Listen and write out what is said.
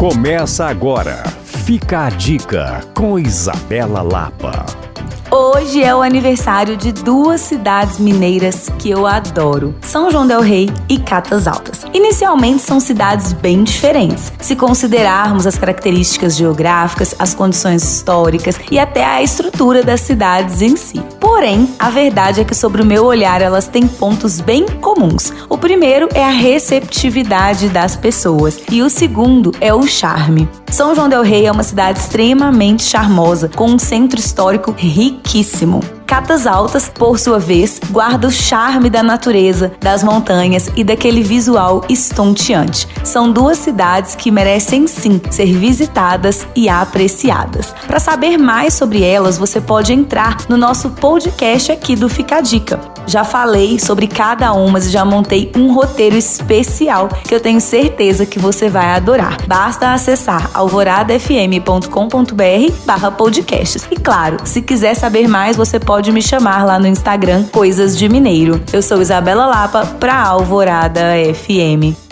Começa agora. Fica a dica com Isabela Lapa. Hoje é o aniversário de duas cidades mineiras que eu adoro: São João Del Rei e Catas Altas. Inicialmente são cidades bem diferentes, se considerarmos as características geográficas, as condições históricas e até a estrutura das cidades em si. Porém, a verdade é que, sobre o meu olhar, elas têm pontos bem comuns. O primeiro é a receptividade das pessoas e o segundo é o charme. São João Del Rei é uma cidade extremamente charmosa, com um centro histórico riquíssimo. Catas Altas, por sua vez, guarda o charme da natureza, das montanhas e daquele visual estonteante. São duas cidades que merecem sim ser visitadas e apreciadas. Para saber mais sobre elas, você pode entrar no nosso podcast aqui do Fica a Dica. Já falei sobre cada uma e já montei um roteiro especial que eu tenho certeza que você vai adorar. Basta acessar alvoradafm.com.br barra podcasts. E claro, se quiser saber mais, você pode me chamar lá no Instagram Coisas de Mineiro. Eu sou Isabela Lapa para Alvorada FM.